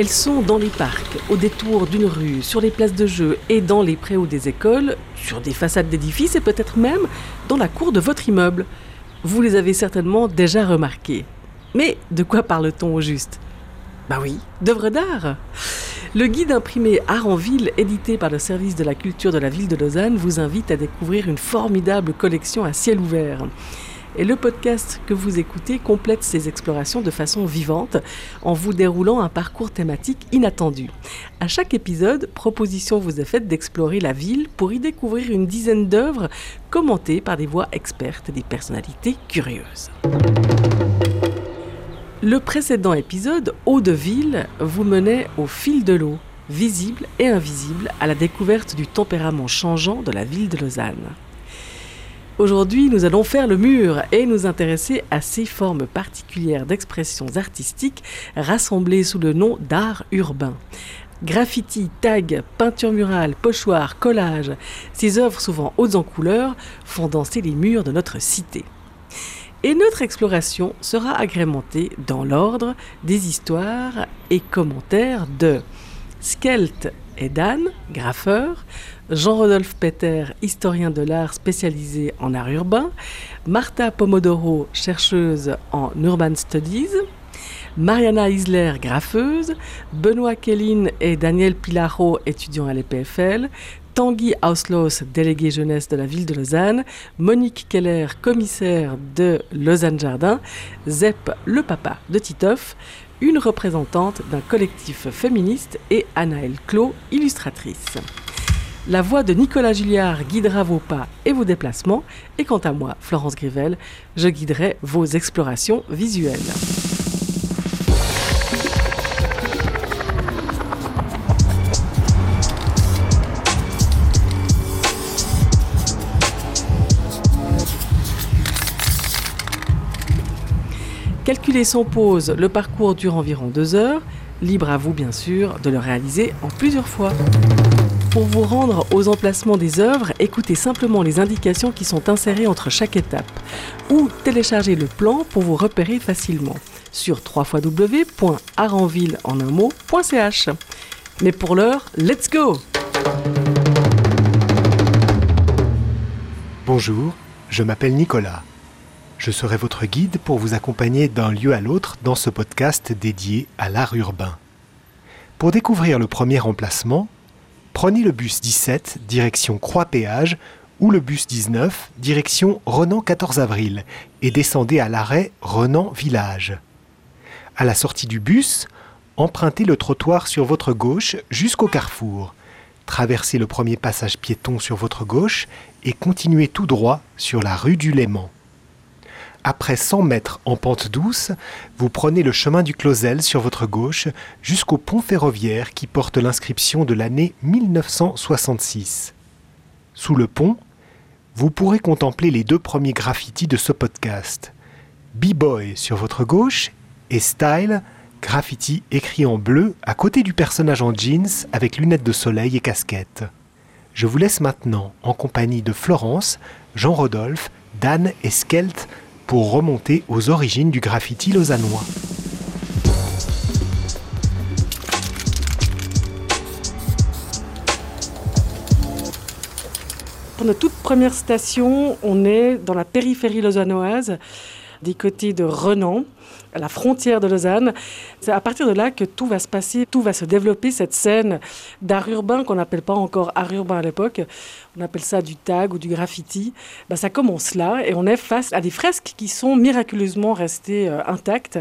Elles sont dans les parcs, au détour d'une rue, sur les places de jeu et dans les préaux des écoles, sur des façades d'édifices et peut-être même dans la cour de votre immeuble. Vous les avez certainement déjà remarquées. Mais de quoi parle-t-on au juste? Bah oui, d'œuvres d'art le guide imprimé Art en ville, édité par le service de la culture de la ville de Lausanne, vous invite à découvrir une formidable collection à ciel ouvert. Et le podcast que vous écoutez complète ces explorations de façon vivante en vous déroulant un parcours thématique inattendu. À chaque épisode, proposition vous est faite d'explorer la ville pour y découvrir une dizaine d'œuvres commentées par des voix expertes et des personnalités curieuses. Le précédent épisode, Eau de ville, vous menait au fil de l'eau, visible et invisible, à la découverte du tempérament changeant de la ville de Lausanne. Aujourd'hui, nous allons faire le mur et nous intéresser à ces formes particulières d'expressions artistiques rassemblées sous le nom d'art urbain. Graffiti, tag, peinture murale, pochoir, collage, ces œuvres souvent hautes en couleurs font danser les murs de notre cité. Et notre exploration sera agrémentée dans l'ordre des histoires et commentaires de Skelt et Dan, graffeur, Jean-Rodolphe Peter, historien de l'art spécialisé en art urbain, Martha Pomodoro, chercheuse en Urban Studies, Mariana Isler, graffeuse, Benoît Kellin et Daniel Pilaro, étudiants à l'EPFL, Tanguy Auslos, délégué jeunesse de la ville de Lausanne, Monique Keller, commissaire de Lausanne Jardin, Zep, le papa de Titoff, une représentante d'un collectif féministe et Anaëlle Clos, illustratrice. La voix de Nicolas Julliard guidera vos pas et vos déplacements, et quant à moi, Florence Grivel, je guiderai vos explorations visuelles. Calculez sans pause, le parcours dure environ deux heures. Libre à vous, bien sûr, de le réaliser en plusieurs fois. Pour vous rendre aux emplacements des œuvres, écoutez simplement les indications qui sont insérées entre chaque étape ou téléchargez le plan pour vous repérer facilement sur www.aranville.ch. Mais pour l'heure, let's go Bonjour, je m'appelle Nicolas. Je serai votre guide pour vous accompagner d'un lieu à l'autre dans ce podcast dédié à l'art urbain. Pour découvrir le premier emplacement, prenez le bus 17 direction Croix-Péage ou le bus 19 direction Renan 14 avril et descendez à l'arrêt Renan Village. À la sortie du bus, empruntez le trottoir sur votre gauche jusqu'au carrefour. Traversez le premier passage piéton sur votre gauche et continuez tout droit sur la rue du Léman. Après 100 mètres en pente douce, vous prenez le chemin du Closel sur votre gauche jusqu'au pont ferroviaire qui porte l'inscription de l'année 1966. Sous le pont, vous pourrez contempler les deux premiers graffitis de ce podcast. B-Boy sur votre gauche et Style, graffiti écrit en bleu à côté du personnage en jeans avec lunettes de soleil et casquette. Je vous laisse maintenant en compagnie de Florence, Jean-Rodolphe, Dan et Skelt pour remonter aux origines du graffiti lausannois. Pour notre toute première station, on est dans la périphérie lausannoise, des côtés de Renan à la frontière de Lausanne. C'est à partir de là que tout va se passer, tout va se développer, cette scène d'art urbain qu'on n'appelle pas encore art urbain à l'époque. On appelle ça du tag ou du graffiti. Ben, ça commence là et on est face à des fresques qui sont miraculeusement restées euh, intactes.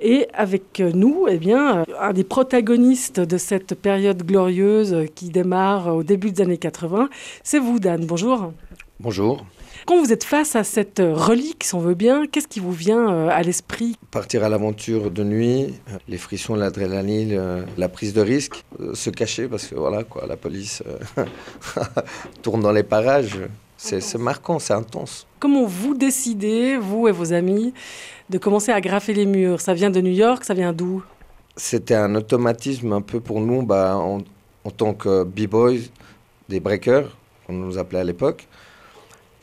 Et avec nous, eh bien, euh, un des protagonistes de cette période glorieuse qui démarre au début des années 80, c'est vous, Dan. Bonjour. Bonjour. Quand vous êtes face à cette relique, si on veut bien, qu'est-ce qui vous vient euh, à l'esprit? Partir à l'aventure de nuit, euh, les frissons, l'adrénaline, euh, la prise de risque, se cacher parce que voilà quoi, la police tourne dans les parages. C'est marquant, c'est intense. Comment vous décidez, vous et vos amis, de commencer à graffer les murs? Ça vient de New York, ça vient d'où? C'était un automatisme un peu pour nous, bah, en, en tant que b-boys, des breakers, qu'on nous appelait à l'époque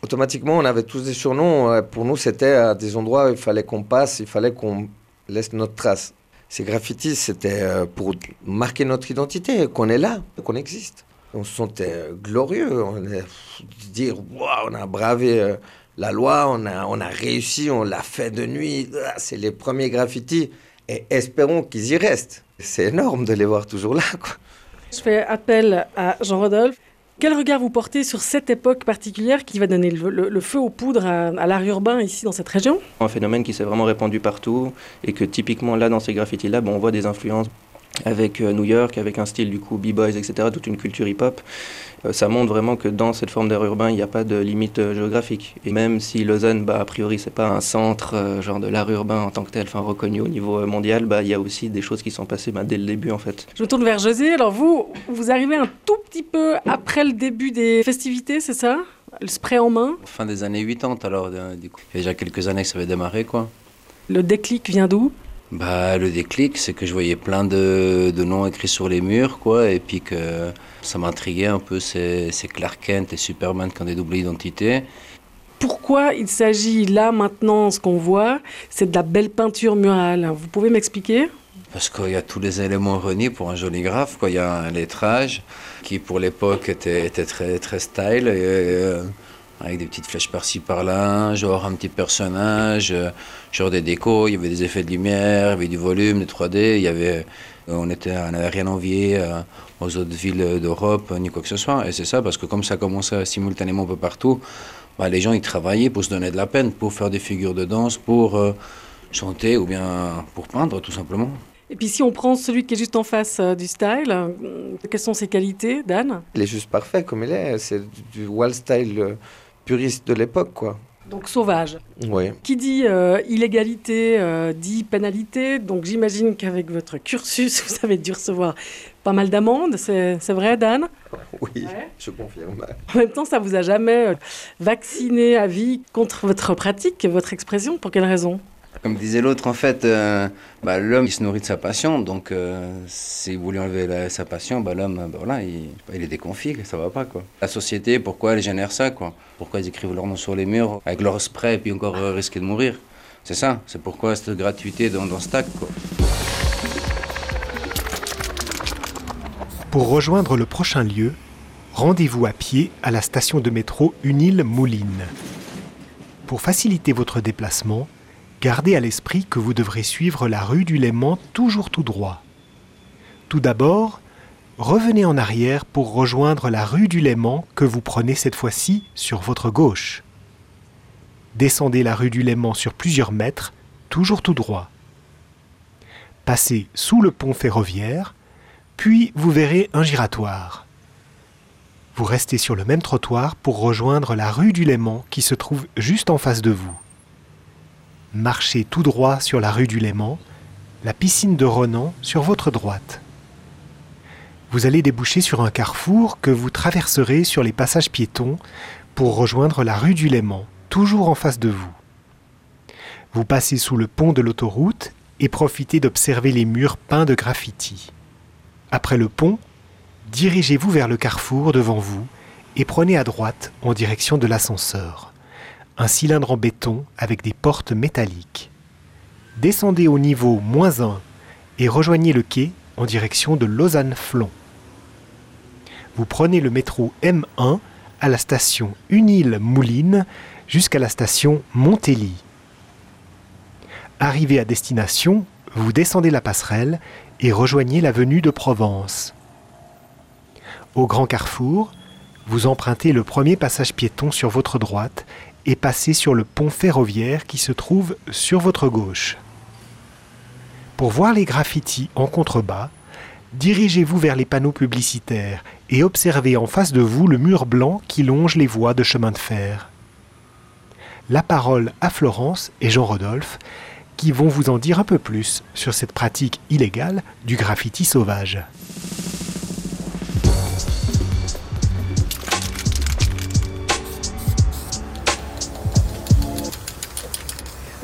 automatiquement, on avait tous des surnoms. Pour nous, c'était à des endroits où il fallait qu'on passe, il fallait qu'on laisse notre trace. Ces graffitis, c'était euh, pour marquer notre identité, qu'on est là, qu'on existe. On se sentait euh, glorieux, on est, dire, on a bravé euh, la loi, on a, réussi, on l'a fait de nuit. Ah, c'est les premiers graffitis et espérons qu'ils y restent. C'est énorme de les voir toujours là. Je fais appel à Jean-Rodolphe. Quel regard vous portez sur cette époque particulière qui va donner le, feu aux poudres à, à l'art urbain ici dans cette région? Un phénomène qui s'est vraiment répandu partout et que typiquement là dans ces graffitis-là, on voit des influences avec euh, New York, avec un style du coup b-boys, etc., toute une culture hip-hop. Euh, ça montre vraiment que dans cette forme d'art urbain, il n'y a pas de limite euh, géographique. Et même si Lausanne, bah, a priori, c'est pas un centre genre de l'art urbain en tant que tel, enfin reconnu au niveau mondial, bah, il y a aussi des choses qui sont passées bah, dès le début en fait. Je me tourne vers José. Alors vous, vous arrivez un tout petit peu après le début des festivités, c'est ça? Le spray en main? Fin des années 80, alors du coup. Il y a déjà quelques années que ça avait démarré quoi. Le déclic vient d'où? Bah, le déclic, c'est que je voyais plein de, de, noms écrits sur les murs, quoi, et puis que ça m'intriguait un peu ces, ces, Clark Kent et Superman qui ont des doubles identités. Pourquoi il s'agit là maintenant, ce qu'on voit, c'est de la belle peinture murale? Vous pouvez m'expliquer? Parce qu'il y a tous les éléments réunis pour un joli graphe. Quoi. Il y a un lettrage qui, pour l'époque, était, était, très, très style. Et, euh, avec des petites flèches par-ci par-là, genre un petit personnage, genre des décos, il y avait des effets de lumière, il y avait du volume, des 3D, il y avait, on n'avait on rien envié aux autres villes d'Europe ni quoi que ce soit. Et c'est ça, parce que comme ça commençait simultanément un peu partout, bah, les gens ils travaillaient pour se donner de la peine, pour faire des figures de danse, pour euh, chanter ou bien pour peindre tout simplement. Et puis si on prend celui qui est juste en face euh, du style, euh, quelles sont ses qualités, Dan? Il est juste parfait comme il est, c'est du wall style puriste de l'époque, quoi. Donc sauvage. Oui. Qui dit euh, illégalité euh, dit pénalité. Donc j'imagine qu'avec votre cursus, vous avez dû recevoir pas mal d'amendes. C'est vrai, Dan? Oui, ouais. je confirme. En même temps, ça vous a jamais euh, vacciné à vie contre votre pratique, votre expression? Pour quelle raison? Comme disait l'autre, en fait, euh, bah, l'homme il se nourrit de sa passion, donc euh, si vous lui enlevez sa passion, bah, l'homme, bah, voilà, il, est déconfit, ça va pas quoi. La société, pourquoi elle génère ça quoi? Pourquoi ils écrivent leur nom sur les murs avec leur spray et puis encore euh, risquer de mourir? C'est ça, c'est pourquoi cette gratuité dans, dans ce quoi. Pour rejoindre le prochain lieu, rendez-vous à pied à la station de métro Unil-Mouline. Pour faciliter votre déplacement, gardez à l'esprit que vous devrez suivre la rue du Léman toujours tout droit. Tout d'abord, revenez en arrière pour rejoindre la rue du Léman que vous prenez cette fois-ci sur votre gauche. Descendez la rue du Léman sur plusieurs mètres, toujours tout droit. Passez sous le pont ferroviaire, puis vous verrez un giratoire. Vous restez sur le même trottoir pour rejoindre la rue du Léman qui se trouve juste en face de vous marchez tout droit sur la rue du Léman, la piscine de Ronan sur votre droite. Vous allez déboucher sur un carrefour que vous traverserez sur les passages piétons pour rejoindre la rue du Léman, toujours en face de vous. Vous passez sous le pont de l'autoroute et profitez d'observer les murs peints de graffiti. Après le pont, dirigez-vous vers le carrefour devant vous et prenez à droite en direction de l'ascenseur un cylindre en béton avec des portes métalliques. Descendez au niveau moins 1 et rejoignez le quai en direction de Lausanne-Flon. Vous prenez le métro M1 à la station Unil-Mouline jusqu'à la station Montély. Arrivé à destination, vous descendez la passerelle et rejoignez l'avenue de Provence. Au grand carrefour, vous empruntez le premier passage piéton sur votre droite et passez sur le pont ferroviaire qui se trouve sur votre gauche. Pour voir les graffitis en contrebas, dirigez-vous vers les panneaux publicitaires et observez en face de vous le mur blanc qui longe les voies de chemin de fer. La parole à Florence et Jean-Rodolphe qui vont vous en dire un peu plus sur cette pratique illégale du graffiti sauvage.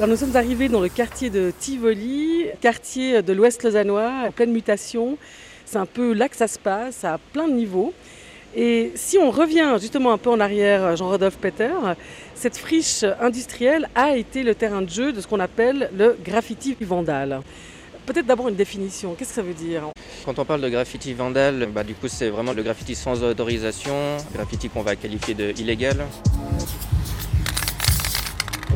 Nous sommes arrivés dans le quartier de Tivoli, quartier de l'Ouest lausannois, en pleine mutation. C'est un peu là que ça se passe, à plein de niveaux. Et si on revient justement un peu en arrière, Jean-Rodolphe Peter, cette friche industrielle a été le terrain de jeu de ce qu'on appelle le graffiti vandal. Peut-être d'abord une définition. Qu'est-ce que ça veut dire Quand on parle de graffiti vandal, bah, du coup c'est vraiment le graffiti sans autorisation, graffiti qu'on va qualifier de illégal.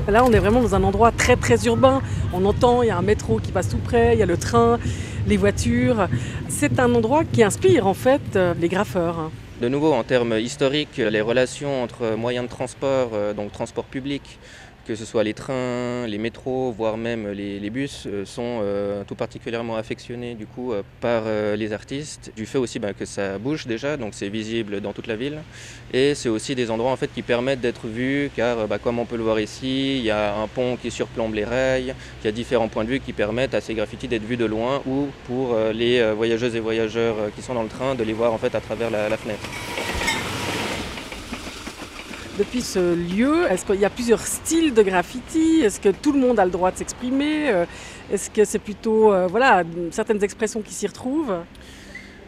Là, on est vraiment dans un endroit très très urbain. On entend, il y a un métro qui passe tout près, il y a le train, les voitures. C'est un endroit qui inspire en fait euh, les graffeurs. De nouveau, en termes historiques, les relations entre moyens de transport, euh, donc transport public, que ce soit les trains, les métros, voire même les, bus, euh, sont euh, tout particulièrement affectionnés euh, par les artistes, du fait aussi bah, que ça bouge déjà, donc c'est visible dans toute la ville, et c'est aussi des endroits en fait qui permettent d'être vus, car bah, comme on peut le voir ici, il y a un pont qui surplombe les rails, il y a différents points de vue qui permettent à ces graffitis d'être vus de loin, ou pour les voyageuses et voyageurs qui sont dans le train, de les voir en fait à travers la fenêtre depuis ce lieu Est-ce qu'il y a plusieurs styles de graffiti? Est-ce que tout le monde a le droit de s'exprimer? Euh, Est-ce que c'est plutôt euh, voilà, certaines expressions qui s'y retrouvent?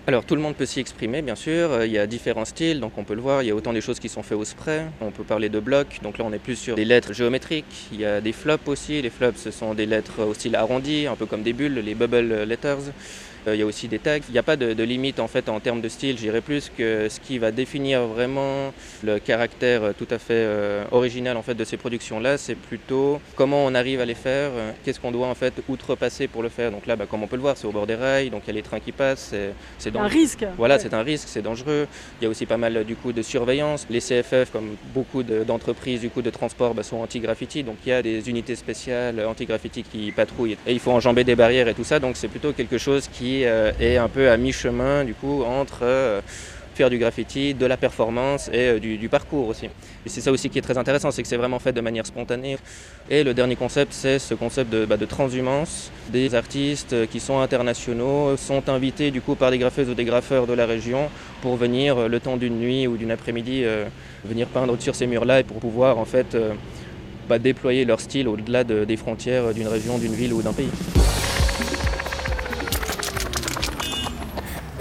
Alors tout le monde peut s'y exprimer bien sûr, euh, il y a différents styles, donc on peut le voir, il y a autant des choses qui sont faites au spray, on peut parler de blocs, donc là on est plus sur des lettres géométriques, il y a des flops aussi, les flops ce sont des lettres au style arrondi, un peu comme des bulles, les bubble letters. Euh, il y a aussi des tags. Il n'y a pas de, limite en fait en termes de style. J'irais plus que ce qui va définir vraiment le caractère euh, tout à fait euh, original en fait de ces productions-là, c'est plutôt comment on arrive à les faire, qu'est-ce qu'on doit en fait outrepasser pour le faire. Donc là, bah, comme on peut le voir, c'est au bord des rails, donc il y a les trains qui passent. C'est un risque. Voilà, c'est un risque, c'est dangereux. Il y a aussi pas mal du coup de surveillance. Les CFF, comme beaucoup d'entreprises du coup de transport, bah, sont anti-graffiti, donc il y a des unités spéciales anti-graffiti qui patrouillent et il faut enjamber des barrières et tout ça. Donc c'est plutôt quelque chose qui euh, est un peu à mi-chemin du coup entre euh, faire du graffiti, de la performance et euh, du, parcours aussi. Et c'est ça aussi qui est très intéressant, c'est que c'est vraiment fait de manière spontanée. Et le dernier concept, c'est ce concept de, bah, transhumance. Des artistes qui sont internationaux sont invités du coup par des graffeuses ou des graffeurs de la région pour venir le temps d'une nuit ou d'une après-midi venir peindre sur ces murs-là et pour pouvoir en fait bah, déployer leur style au-delà des frontières d'une région, d'une ville ou d'un pays.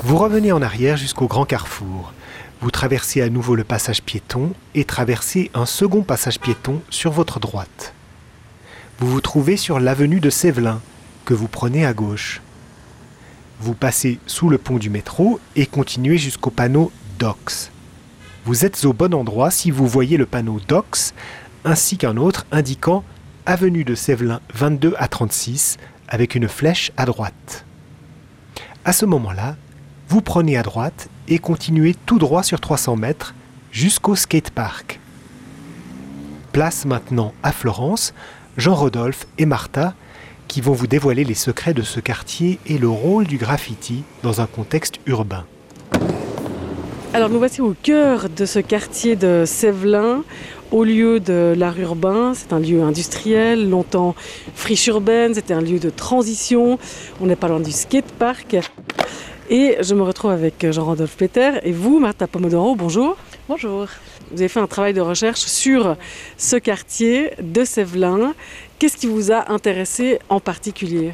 Vous revenez en arrière jusqu'au grand carrefour. Vous traversez à nouveau le passage piéton et traversez un second passage piéton sur votre droite. Vous vous trouvez sur l'avenue de Sévelin, que vous prenez à gauche. Vous passez sous le pont du métro et continuez jusqu'au panneau Docks. Vous êtes au bon endroit si vous voyez le panneau Docks ainsi qu'un autre indiquant Avenue de Sévelin 22 à 36 avec une flèche à droite. À ce moment-là, vous prenez à droite et continuez tout droit sur 300 mètres jusqu'au skatepark. Place maintenant à Florence, Jean-Rodolphe et Martha qui vont vous dévoiler les secrets de ce quartier et le rôle du graffiti dans un contexte urbain. Alors nous voici au cœur de ce quartier de Sévelin, au lieu de l'art urbain. C'est un lieu industriel, longtemps friche urbaine, c'était un lieu de transition. On n'est pas loin du skatepark. Et je me retrouve avec Jean-Rodolphe Peter et vous, Martha Pomodoro, bonjour. Bonjour. Vous avez fait un travail de recherche sur ce quartier de Sévelin. Qu'est-ce qui vous a intéressé en particulier?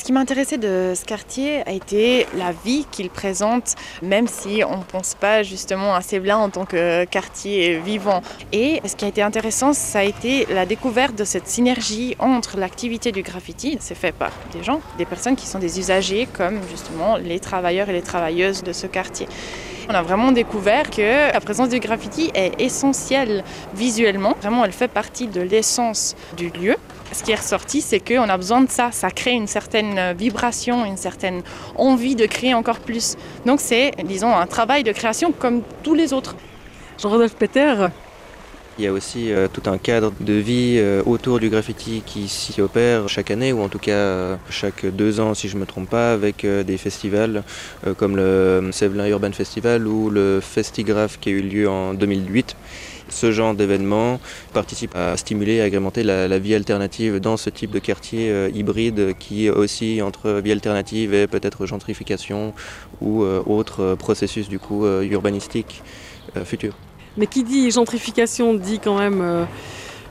Ce qui m'a intéressé de ce quartier a été la vie qu'il présente, même si on ne pense pas justement à Sévelin en tant que quartier vivant. Et ce qui a été intéressant, ça a été la découverte de cette synergie entre l'activité du graffiti, c'est fait par des gens, des personnes qui sont des usagers, comme justement les travailleurs et les travailleuses de ce quartier. On a vraiment découvert que la présence du graffiti est essentielle visuellement. Vraiment, elle fait partie de l'essence du lieu ce qui est ressorti, c'est qu'on a besoin de ça. Ça crée une certaine vibration, une certaine envie de créer encore plus. Donc c'est, disons, un travail de création comme tous les autres. Jean-Rodolphe Peter, il y a aussi euh, tout un cadre de vie euh, autour du graffiti qui s'y opère chaque année, ou en tout cas euh, chaque deux ans si je ne me trompe pas, avec des festivals comme le Sévelin Urban Festival ou le Festigraph qui a eu lieu en 2008 ce genre d'événement participe à stimuler et agrémenter la, vie alternative dans ce type de quartier hybride qui aussi entre vie alternative et peut-être gentrification ou autres processus du coup urbanistiques futurs. Mais qui dit gentrification dit quand même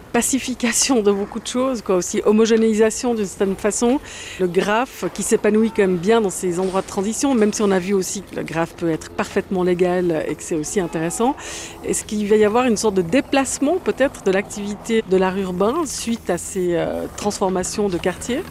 pacification de beaucoup de choses, quoi, aussi homogénéisation d'une certaine façon. Le graphe qui s'épanouit quand même bien dans ces endroits de transition, même si on a vu aussi que le graphe peut être parfaitement légal et que c'est aussi intéressant. Est-ce qu'il va y avoir une sorte de déplacement peut-être de l'activité de l'art urbain suite à ces euh, transformations de quartier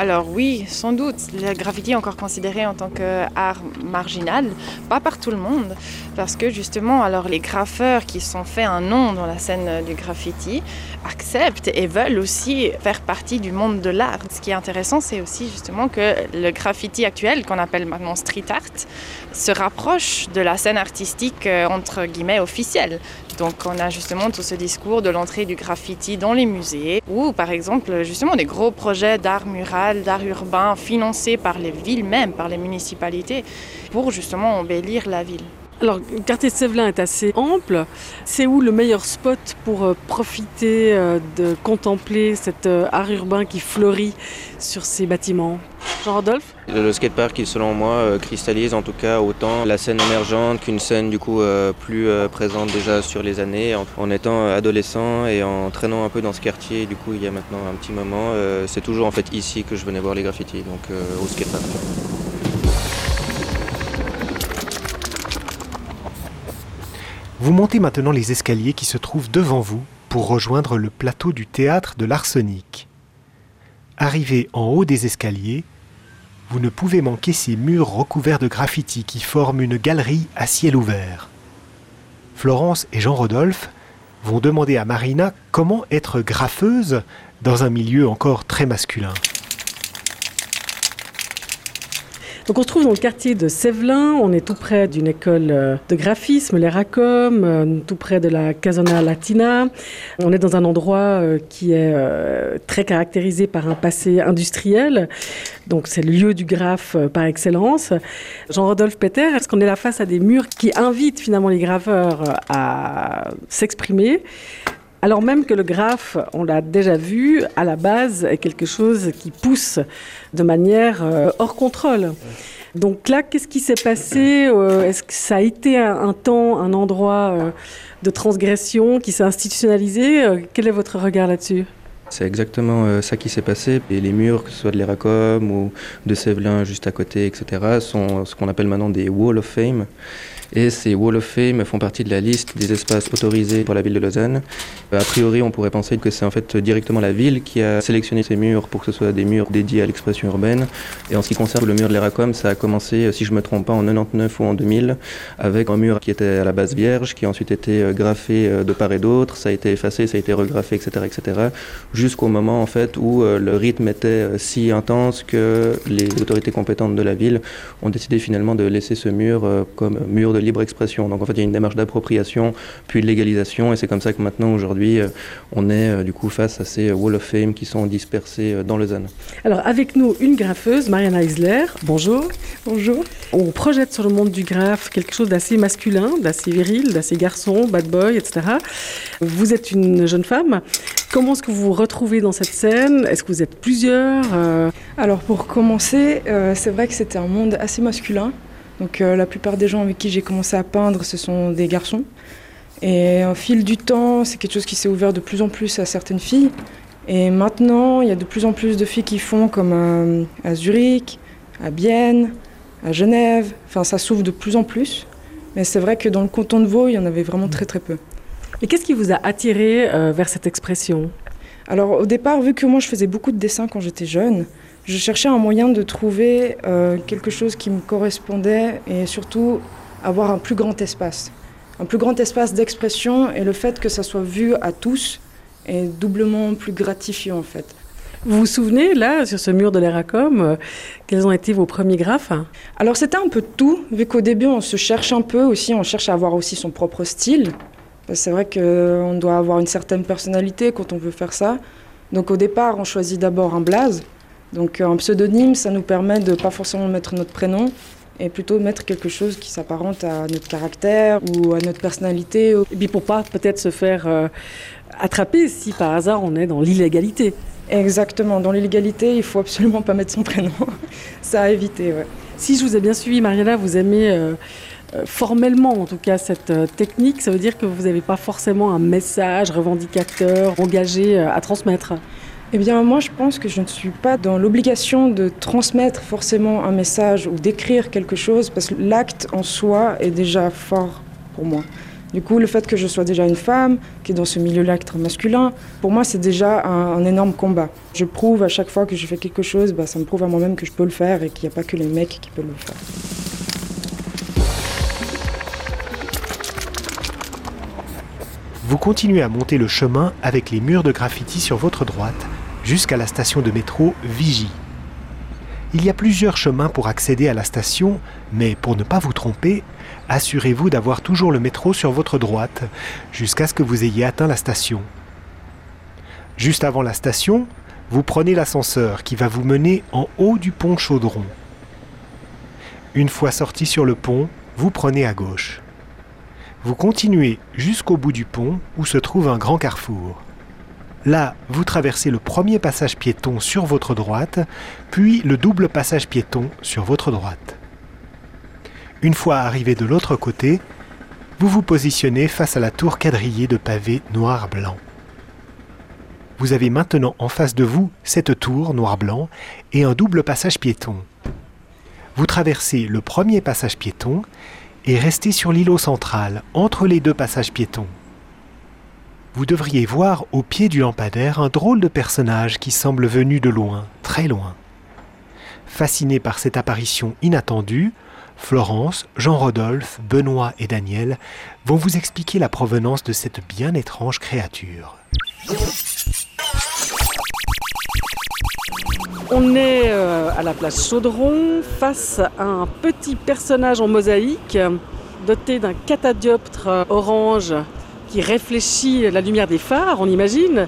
alors oui, sans doute. Le graffiti est encore considéré en tant qu'art marginal, pas par tout le monde, parce que justement, alors les graffeurs qui sont fait un nom dans la scène du graffiti acceptent et veulent aussi faire partie du monde de l'art. Ce qui est intéressant, c'est aussi justement que le graffiti actuel, qu'on appelle maintenant street art, se rapproche de la scène artistique euh, entre guillemets officielle. Donc on a justement tout ce discours de l'entrée du graffiti dans les musées, ou par exemple justement des gros projets d'art mural, d'art urbain financés par les villes même, par les municipalités, pour justement embellir la ville. Alors, le quartier de Sévelin est assez ample. C'est où le meilleur spot pour euh, profiter euh, de contempler cet euh, art urbain qui fleurit sur ces bâtiments? Jean-Rodolphe? Le skatepark qui, selon moi, cristallise en tout cas autant la scène émergente qu'une scène du coup plus présente déjà sur les années. En étant adolescent et en traînant un peu dans ce quartier, du coup, il y a maintenant un petit moment, c'est toujours en fait ici que je venais voir les graffitis, donc au skatepark. Vous montez maintenant les escaliers qui se trouvent devant vous pour rejoindre le plateau du théâtre de l'Arsenic. Arrivé en haut des escaliers, vous ne pouvez manquer ces murs recouverts de graffitis qui forment une galerie à ciel ouvert. Florence et Jean-Rodolphe vont demander à Marina comment être graffeuse dans un milieu encore très masculin. Donc on se trouve dans le quartier de Sévelin, on est tout près d'une école euh, de graphisme, l'ERACOM, euh, tout près de la Casona Latina. On est dans un endroit euh, qui est très caractérisé par un passé industriel. Donc c'est le lieu du graphe par excellence. Jean-Rodolphe Peter, est-ce qu'on est là face à des murs qui invitent finalement les graveurs à s'exprimer? Alors même que le graphe, on l'a déjà vu, à la base est quelque chose qui pousse de manière euh, hors contrôle. Donc là, qu'est-ce qui s'est passé euh, Est-ce que ça a été un, temps, un endroit euh, de transgression qui s'est institutionnalisé Quel est votre regard là-dessus? C'est exactement ça qui s'est passé. Et les murs, que ce soit de l'Eracom ou de Sévelin juste à côté, etc., sont ce qu'on appelle maintenant des Wall of Fame. Et ces Wall of Fame font partie de la liste des espaces autorisés pour la ville de Lausanne. A priori, on pourrait penser que c'est en fait directement la ville qui a sélectionné ces murs pour que ce soit des murs dédiés à l'expression urbaine. Et en ce qui concerne le mur de l'Eracom, ça a commencé, si je ne me trompe pas, en 99 ou en 2000, avec un mur qui était à la base vierge, qui a ensuite été euh, graffé euh, de part et d'autre, ça a été effacé, ça a été regraffé, etc., etc., jusqu'au moment en fait où euh, le rythme était si intense que les autorités compétentes de la ville ont décidé finalement de laisser ce mur comme mur de libre expression. Donc en fait, il y a une démarche d'appropriation, puis de légalisation, et c'est comme ça que maintenant, aujourd'hui, euh, on est euh, du coup face à ces Wall of Fame qui sont dispersés euh, dans Lausanne. Alors avec nous, une graffeuse, Mariana Eisler. Bonjour. Bonjour. On projette sur le monde du graphe quelque chose d'assez masculin, d'assez viril, d'assez garçon, bad boy, etc. Vous êtes une jeune femme. Comment est-ce que vous vous retrouvez dans cette scène? Est-ce que vous êtes plusieurs Alors pour commencer, c'est vrai que c'était un monde assez masculin. Donc euh, la plupart des gens avec qui j'ai commencé à peindre, ce sont des garçons. Et au fil du temps, c'est quelque chose qui s'est ouvert de plus en plus à certaines filles. Et maintenant, il y a de plus en plus de filles qui font comme euh, à, Zurich, à Bienne, à Genève. Enfin, ça s'ouvre de plus en plus. Mais c'est vrai que dans le canton de Vaud, il y en avait vraiment très très peu. Et qu'est-ce qui vous a attiré euh, vers cette expression? Alors au départ, vu que moi je faisais beaucoup de dessins quand j'étais jeune, je cherchais un moyen de trouver euh, quelque chose qui me correspondait et surtout avoir un plus grand espace. Un plus grand espace d'expression et le fait que ça soit vu à tous est doublement plus gratifiant en fait. Vous vous souvenez, là, sur ce mur de l'Eracom, euh, quels ont été vos premiers graphes? Alors c'était un peu tout, vu qu'au début on se cherche un peu aussi, on cherche à avoir aussi son propre style. C'est vrai qu'on doit avoir une certaine personnalité quand on veut faire ça. Donc au départ on choisit d'abord un blaze, donc un pseudonyme, ça nous permet de pas forcément mettre notre prénom et plutôt mettre quelque chose qui s'apparente à notre caractère ou à notre personnalité. Et puis pour pas peut-être se faire euh, attraper si par hasard on est dans l'illégalité. Exactement, dans l'illégalité, il faut absolument pas mettre son prénom. ça a évité, ouais. Si je vous ai bien suivi, Mariana, vous aimez euh, euh, formellement en tout cas cette technique, ça veut dire que vous n'avez pas forcément un message revendicateur, engagé à transmettre eh bien, moi, je pense que je ne suis pas dans l'obligation de transmettre forcément un message ou d'écrire quelque chose, parce que l'acte en soi est déjà fort pour moi. Du coup, le fait que je sois déjà une femme, qui est dans ce milieu-là très masculin, pour moi, c'est déjà un, énorme combat. Je prouve à chaque fois que je fais quelque chose, bah, ça me prouve à moi-même que je peux le faire et qu'il n'y a pas que les mecs qui peuvent le faire. Vous continuez à monter le chemin avec les murs de graffiti sur votre droite jusqu'à la station de métro Vigie. Il y a plusieurs chemins pour accéder à la station, mais pour ne pas vous tromper, assurez-vous d'avoir toujours le métro sur votre droite jusqu'à ce que vous ayez atteint la station. Juste avant la station, vous prenez l'ascenseur qui va vous mener en haut du pont Chaudron. Une fois sorti sur le pont, vous prenez à gauche. Vous continuez jusqu'au bout du pont où se trouve un grand carrefour. Là, vous traversez le premier passage piéton sur votre droite, puis le double passage piéton sur votre droite. Une fois arrivé de l'autre côté, vous vous positionnez face à la tour quadrillée de pavés noir-blanc. Vous avez maintenant en face de vous cette tour noir-blanc et un double passage piéton. Vous traversez le premier passage piéton et restez sur l'îlot central entre les deux passages piétons vous devriez voir au pied du lampadaire un drôle de personnage qui semble venu de loin, très loin. Fasciné par cette apparition inattendue, Florence, Jean-Rodolphe, Benoît et Daniel vont vous expliquer la provenance de cette bien étrange créature. On est euh, à la place Chaudron face à un petit personnage en mosaïque doté d'un catadioptre orange qui réfléchit la lumière des phares, on imagine.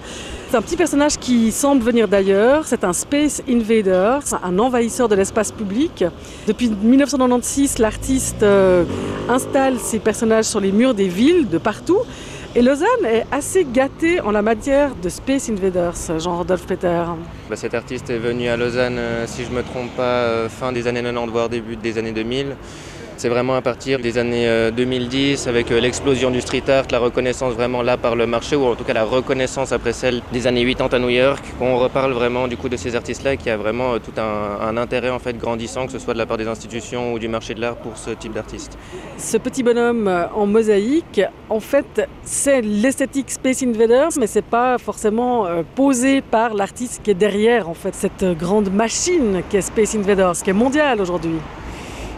C'est un petit personnage qui semble venir d'ailleurs. C'est un Space Invader, un envahisseur de l'espace public. Depuis 1996, l'artiste euh, installe ces personnages sur les murs des villes de partout. Et Lausanne est assez gâtée en la matière de Space Invaders, Jean-Rodolphe Peter. Bah, cet artiste est venu à Lausanne, euh, si je ne me trompe pas, euh, fin des années 90, voire début des années 2000. C'est vraiment à partir des années 2010, euh, avec euh, l'explosion du street art, la reconnaissance vraiment là par le marché, ou en tout cas la reconnaissance après celle des années 80 à New York, qu'on reparle vraiment du coup de ces artistes-là, qui a vraiment euh, tout un, intérêt en fait grandissant, que ce soit de la part des institutions ou du marché de l'art pour ce type d'artiste. Ce petit bonhomme en mosaïque, en fait, c'est l'esthétique Space Invaders, mais c'est pas forcément posé par l'artiste qui est derrière en fait cette grande machine qui est Space Invaders, qui est mondiale aujourd'hui.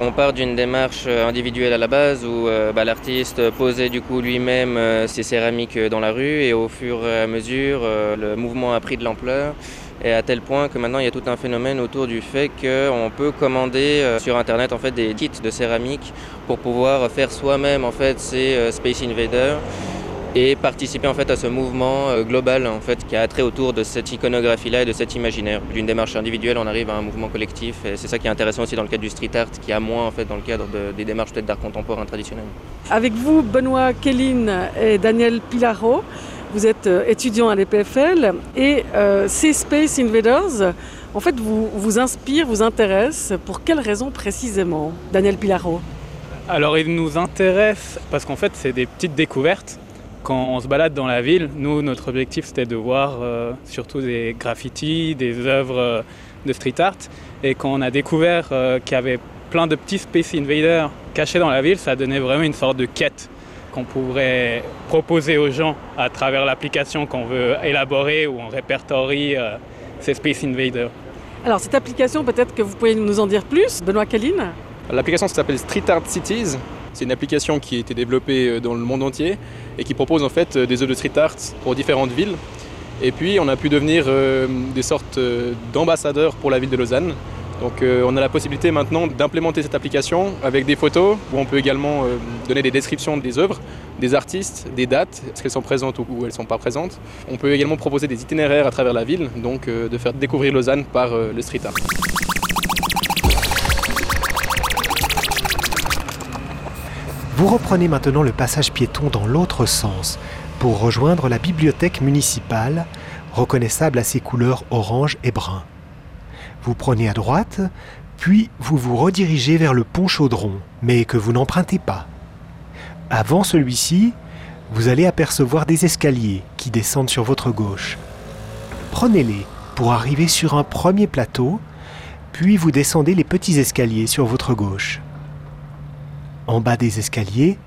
On part d'une démarche euh, individuelle à la base où euh, bah, l'artiste posait du coup lui-même euh, ses céramiques dans la rue et au fur et à mesure le mouvement a pris de l'ampleur et à tel point que maintenant il y a tout un phénomène autour du fait qu'on peut commander sur internet en fait des kits de céramique pour pouvoir faire soi-même en fait ces Space Invaders et participer en fait à ce mouvement euh, global en fait qui a trait autour de cette iconographie-là et de cet imaginaire. D'une démarche individuelle, on arrive à un mouvement collectif et c'est ça qui est intéressant aussi dans le cadre du street art, qui a moins en fait dans le cadre des démarches peut-être d'art contemporain traditionnel. Avec vous, Benoît Kelline et Daniel Pilaro, vous êtes euh, étudiant à l'EPFL et euh, ces Space Invaders, en fait, vous, vous inspirent, vous intéressent. Pour quelles raisons précisément, Daniel Pilaro? Alors ils nous intéressent parce qu'en fait c'est des petites découvertes quand on se balade dans la ville, nous, notre objectif, c'était de voir euh, surtout des graffitis, des œuvres euh, de street art. Et quand on a découvert euh, qu'il y avait plein de petits Space Invaders cachés dans la ville, ça donnait vraiment une sorte de quête qu'on pourrait proposer aux gens à travers l'application qu'on veut élaborer où on répertorie ces Space Invaders. Alors cette application, peut-être que vous pouvez nous en dire plus, Benoît Kaline? L'application s'appelle Street Art Cities. C'est une application qui a été développée dans le monde entier et qui propose en fait euh, des œuvres de street art pour différentes villes. Et puis on a pu devenir euh, des sortes euh, d'ambassadeurs pour la ville de Lausanne. Donc on a la possibilité maintenant d'implémenter cette application avec des photos où on peut également donner des descriptions des œuvres, des artistes, des dates, est-ce qu'elles sont présentes ou elles ne sont pas présentes. On peut également proposer des itinéraires à travers la ville, donc de faire découvrir Lausanne par le street art. Vous reprenez maintenant le passage piéton dans l'autre sens pour rejoindre la bibliothèque municipale, reconnaissable à ses couleurs orange et brun. Vous prenez à droite, puis vous vous redirigez vers le pont Chaudron, mais que vous n'empruntez pas. Avant celui-ci, vous allez apercevoir des escaliers qui descendent sur votre gauche. Prenez-les pour arriver sur un premier plateau, puis vous descendez les petits escaliers sur votre gauche. En bas des escaliers,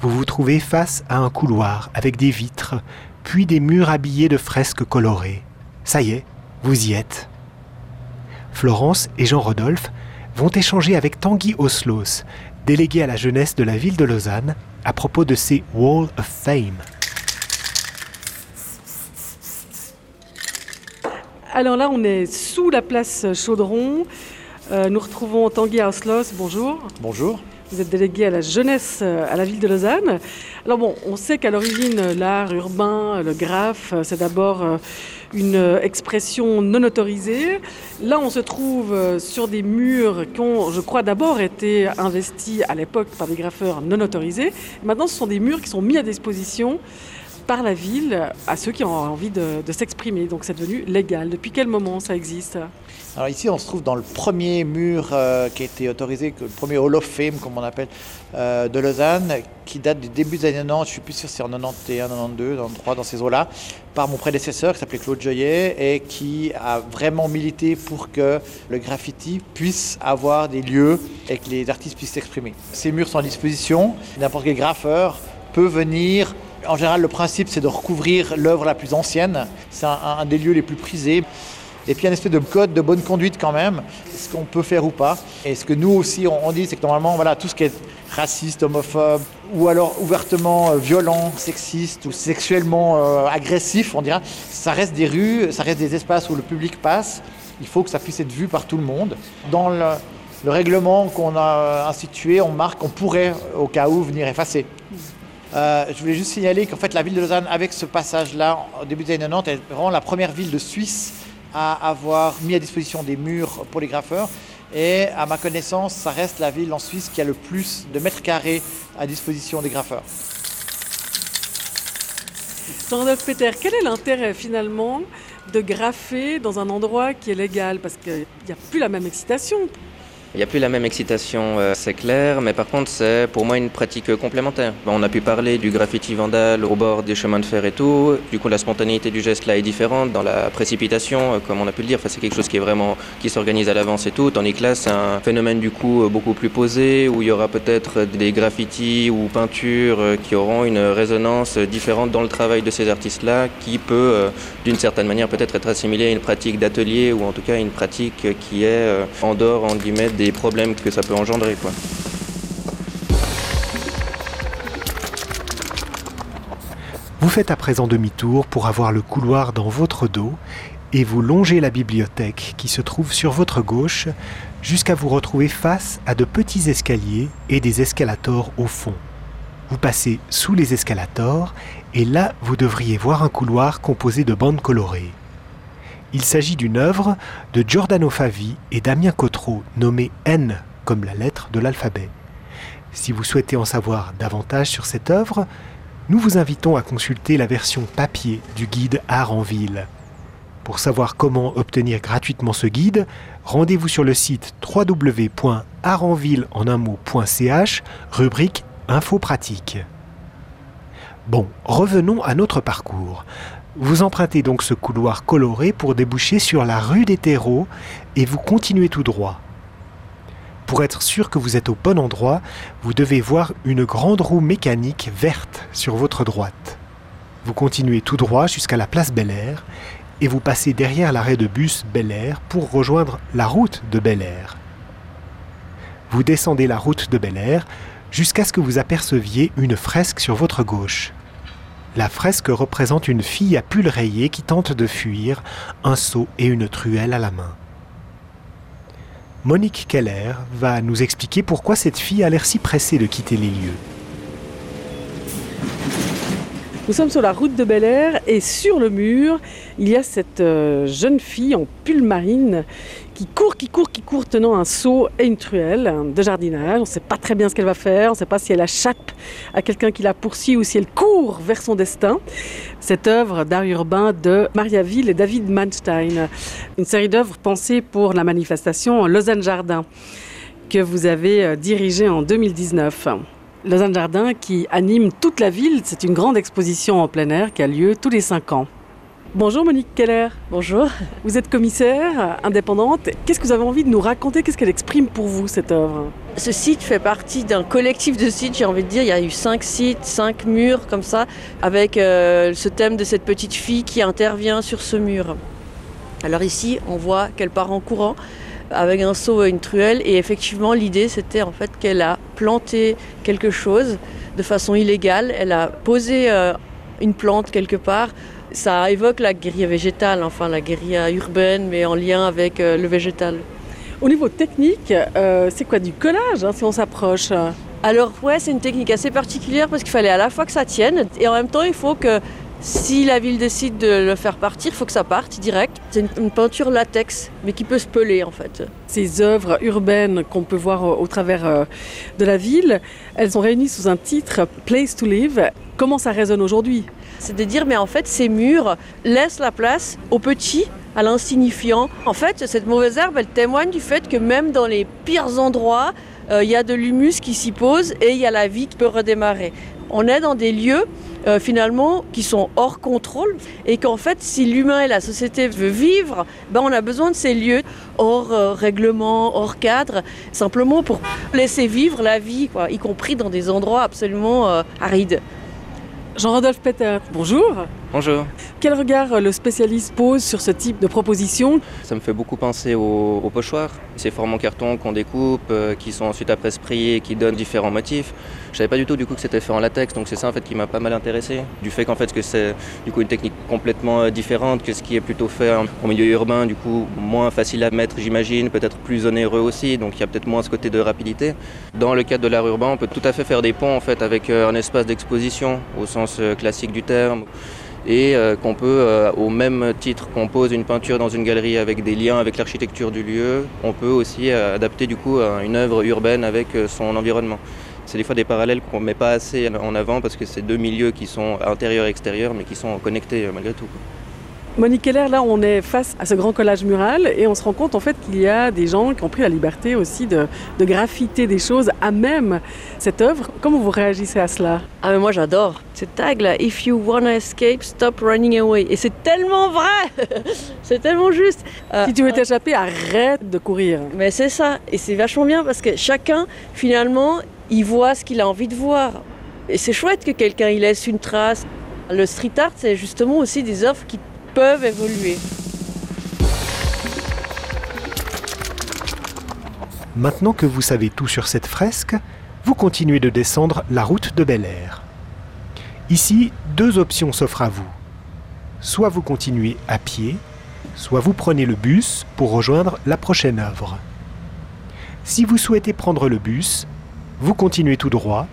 vous vous trouvez face à un couloir avec des vitres, puis des murs habillés de fresques colorées. Ça y est, vous y êtes. Florence et Jean-Rodolphe vont échanger avec Tanguy Oslos, délégué à la jeunesse de la ville de Lausanne, à propos de ces Wall of Fame. Alors là, on est sous la place Chaudron. Euh, nous retrouvons Tanguy Oslos. Bonjour. Bonjour. Vous êtes délégué à la jeunesse euh, à la ville de Lausanne. Alors bon, on sait qu'à l'origine, l'art urbain, le graphe, euh, c'est d'abord euh, une expression non autorisée. Là, on se trouve sur des murs qui ont, je crois, d'abord été investis à l'époque par des graffeurs non autorisés. Maintenant, ce sont des murs qui sont mis à disposition par la ville à ceux qui ont envie de, de s'exprimer. Donc c'est devenu légal. Depuis quel moment ça existe? Alors ici, on se trouve dans le premier mur euh, qui a été autorisé, le premier Hall of Fame, comme on appelle, euh, de Lausanne, qui date du début des années 90, je suis plus sûr si c'est en 91, 92, 93, dans ces eaux-là, par mon prédécesseur qui s'appelait Claude Joyet et qui a vraiment milité pour que le graffiti puisse avoir des lieux et que les artistes puissent s'exprimer. Ces murs sont à disposition, n'importe quel graffeur peut venir en général, le principe, c'est de recouvrir l'œuvre la plus ancienne. C'est un, des lieux les plus prisés. Et puis, une espèce de code de bonne conduite quand même, ce qu'on peut faire ou pas? Et ce que nous aussi, on, dit, c'est que normalement, voilà, tout ce qui est raciste, homophobe, ou alors ouvertement euh, violent, sexiste ou sexuellement euh, agressif, on dira, ça reste des rues, ça reste des espaces où le public passe. Il faut que ça puisse être vu par tout le monde. Dans le, le règlement qu'on a institué, on marque qu'on pourrait, au cas où, venir effacer. Euh, je voulais juste signaler qu'en fait la ville de Lausanne, avec ce passage-là, au début des années 90, est vraiment la première ville de Suisse à avoir mis à disposition des murs pour les graffeurs. Et à ma connaissance, ça reste la ville en Suisse qui a le plus de mètres carrés à disposition des graffeurs. Jean-Rodolphe Peter, quel est l'intérêt finalement de graffer dans un endroit qui est légal? Parce qu'il n'y a plus la même excitation. Il n'y a plus la même excitation, euh, c'est clair, mais par contre c'est pour moi une pratique complémentaire. On a pu parler du graffiti vandal au bord des chemins de fer et tout, du coup la spontanéité du geste là est différente dans la précipitation, euh, comme on a pu le dire, enfin, c'est quelque chose qui est vraiment, qui s'organise à l'avance et tout, tandis que là c'est un phénomène du coup beaucoup plus posé, où il y aura peut-être des graffitis ou peintures euh, qui auront une résonance différente dans le travail de ces artistes-là, qui peut d'une certaine manière peut-être être assimilé à une pratique d'atelier, ou en tout cas une pratique qui est en dehors, en guillemets, des problèmes que ça peut engendrer. Vous faites à présent demi-tour pour avoir le couloir dans votre dos et vous longez la bibliothèque qui se trouve sur votre gauche jusqu'à vous retrouver face à de petits escaliers et des escalators au fond. Vous passez sous les escalators et là vous devriez voir un couloir composé de bandes colorées. Il s'agit d'une œuvre de Giordano Favi et Damien Cotreau nommée N comme la lettre de l'alphabet. Si vous souhaitez en savoir davantage sur cette œuvre, nous vous invitons à consulter la version papier du guide Art en ville. Pour savoir comment obtenir gratuitement ce guide, rendez-vous sur le site www.artenville.ch, rubrique Infos pratiques. Bon, revenons à notre parcours. Vous empruntez donc ce couloir coloré pour déboucher sur la rue des terreaux et vous continuez tout droit. Pour être sûr que vous êtes au bon endroit, vous devez voir une grande roue mécanique verte sur votre droite. Vous continuez tout droit jusqu'à la place Bel Air et vous passez derrière l'arrêt de bus Bel Air pour rejoindre la route de Bel Air. Vous descendez la route de Bel Air jusqu'à ce que vous aperceviez une fresque sur votre gauche. La fresque représente une fille à pull rayé qui tente de fuir, un seau et une truelle à la main. Monique Keller va nous expliquer pourquoi cette fille a l'air si pressée de quitter les lieux. Nous sommes sur la route de Bel Air et sur le mur, il y a cette euh, jeune fille en pull marine qui court, qui court, qui court tenant un seau et une truelle de jardinage. On ne sait pas très bien ce qu'elle va faire, on ne sait pas si elle échappe à quelqu'un qui la poursuit ou si elle court vers son destin. Cette œuvre d'art urbain de Maria Ville et David Manstein, une série d'œuvres pensées pour la manifestation Lausanne Jardin que vous avez dirigée en 2019. Lausanne Jardin qui anime toute la ville. C'est une grande exposition en plein air qui a lieu tous les cinq ans. Bonjour Monique Keller. Bonjour. Vous êtes commissaire indépendante. Qu'est-ce que vous avez envie de nous raconter? Qu'est-ce qu'elle exprime pour vous, cette œuvre? Ce site fait partie d'un collectif de sites, j'ai envie de dire. Il y a eu cinq sites, cinq murs comme ça, avec euh, ce thème de cette petite fille qui intervient sur ce mur. Alors ici, on voit qu'elle part en courant avec un seau et une truelle. Et effectivement, l'idée, c'était en fait qu'elle a planté quelque chose de façon illégale. Elle a posé euh, une plante quelque part ça évoque la guérilla végétale, enfin la guérilla urbaine, mais en lien avec euh, le végétal. Au niveau technique, euh, c'est quoi du collage hein, si on s'approche? Alors ouais, c'est une technique assez particulière parce qu'il fallait à la fois que ça tienne et en même temps il faut que si la ville décide de le faire partir, il faut que ça parte direct. C'est une, peinture latex, mais qui peut se peler en fait. Ces œuvres urbaines qu'on peut voir au, travers euh, de la ville, elles sont réunies sous un titre Place to Live. Comment ça résonne aujourd'hui? C'est de dire mais en fait ces murs laissent la place aux petits, à l'insignifiant. En fait, cette mauvaise herbe, elle témoigne du fait que même dans les pires endroits, euh, il y a de l'humus qui s'y pose et il y a la vie qui peut redémarrer. On est dans des lieux euh, finalement qui sont hors contrôle et qu'en fait si l'humain et la société veut vivre, ben, on a besoin de ces lieux hors euh, règlement, hors cadre, simplement pour laisser vivre la vie, quoi, y compris dans des endroits absolument arides. Jean-Rodolphe Peter, bonjour. Bonjour. Quel regard le spécialiste pose sur ce type de proposition Ça me fait beaucoup penser aux, pochoirs, ces formes en carton qu'on découpe, euh, qui sont ensuite après spriés, qui donnent différents motifs. Je savais pas du tout du coup que c'était fait en latex, donc c'est ça en fait qui m'a pas mal intéressé. Du fait qu'en fait que c'est du coup une technique complètement euh, différente que ce qui est plutôt fait en milieu urbain, du coup moins facile à mettre j'imagine, peut-être plus onéreux aussi, donc il y a peut-être moins ce côté de rapidité. Dans le cadre de l'art urbain, on peut tout à fait faire des ponts en fait avec euh, un espace d'exposition au sens classique du terme et euh, qu'on peut, euh, au même titre qu'on pose une peinture dans une galerie avec des liens avec l'architecture du lieu, on peut aussi euh, adapter du coup une œuvre urbaine avec son environnement. C'est des fois des parallèles qu'on ne met pas assez en avant parce que c'est deux milieux qui sont intérieurs et extérieurs mais qui sont connectés malgré tout. Monique Keller, là, on est face à ce grand collage mural et on se rend compte en fait qu'il y a des gens qui ont pris la liberté aussi de, de graffiter des choses à même cette œuvre. Comment vous réagissez à cela? Ah mais moi j'adore. Ce tag là, If you wanna escape, stop running away. Et c'est tellement vrai C'est tellement juste Si tu veux t'échapper, arrête de courir. Mais c'est ça. Et c'est vachement bien parce que chacun, finalement, il voit ce qu'il a envie de voir. Et c'est chouette que quelqu'un y laisse une trace. Le street art, c'est justement aussi des œuvres qui peuvent évoluer. Maintenant que vous savez tout sur cette fresque, vous continuez de descendre la route de Bel Air. Ici, deux options s'offrent à vous. Soit vous continuez à pied, soit vous prenez le bus pour rejoindre la prochaine œuvre. Si vous souhaitez prendre le bus, vous continuez tout droit,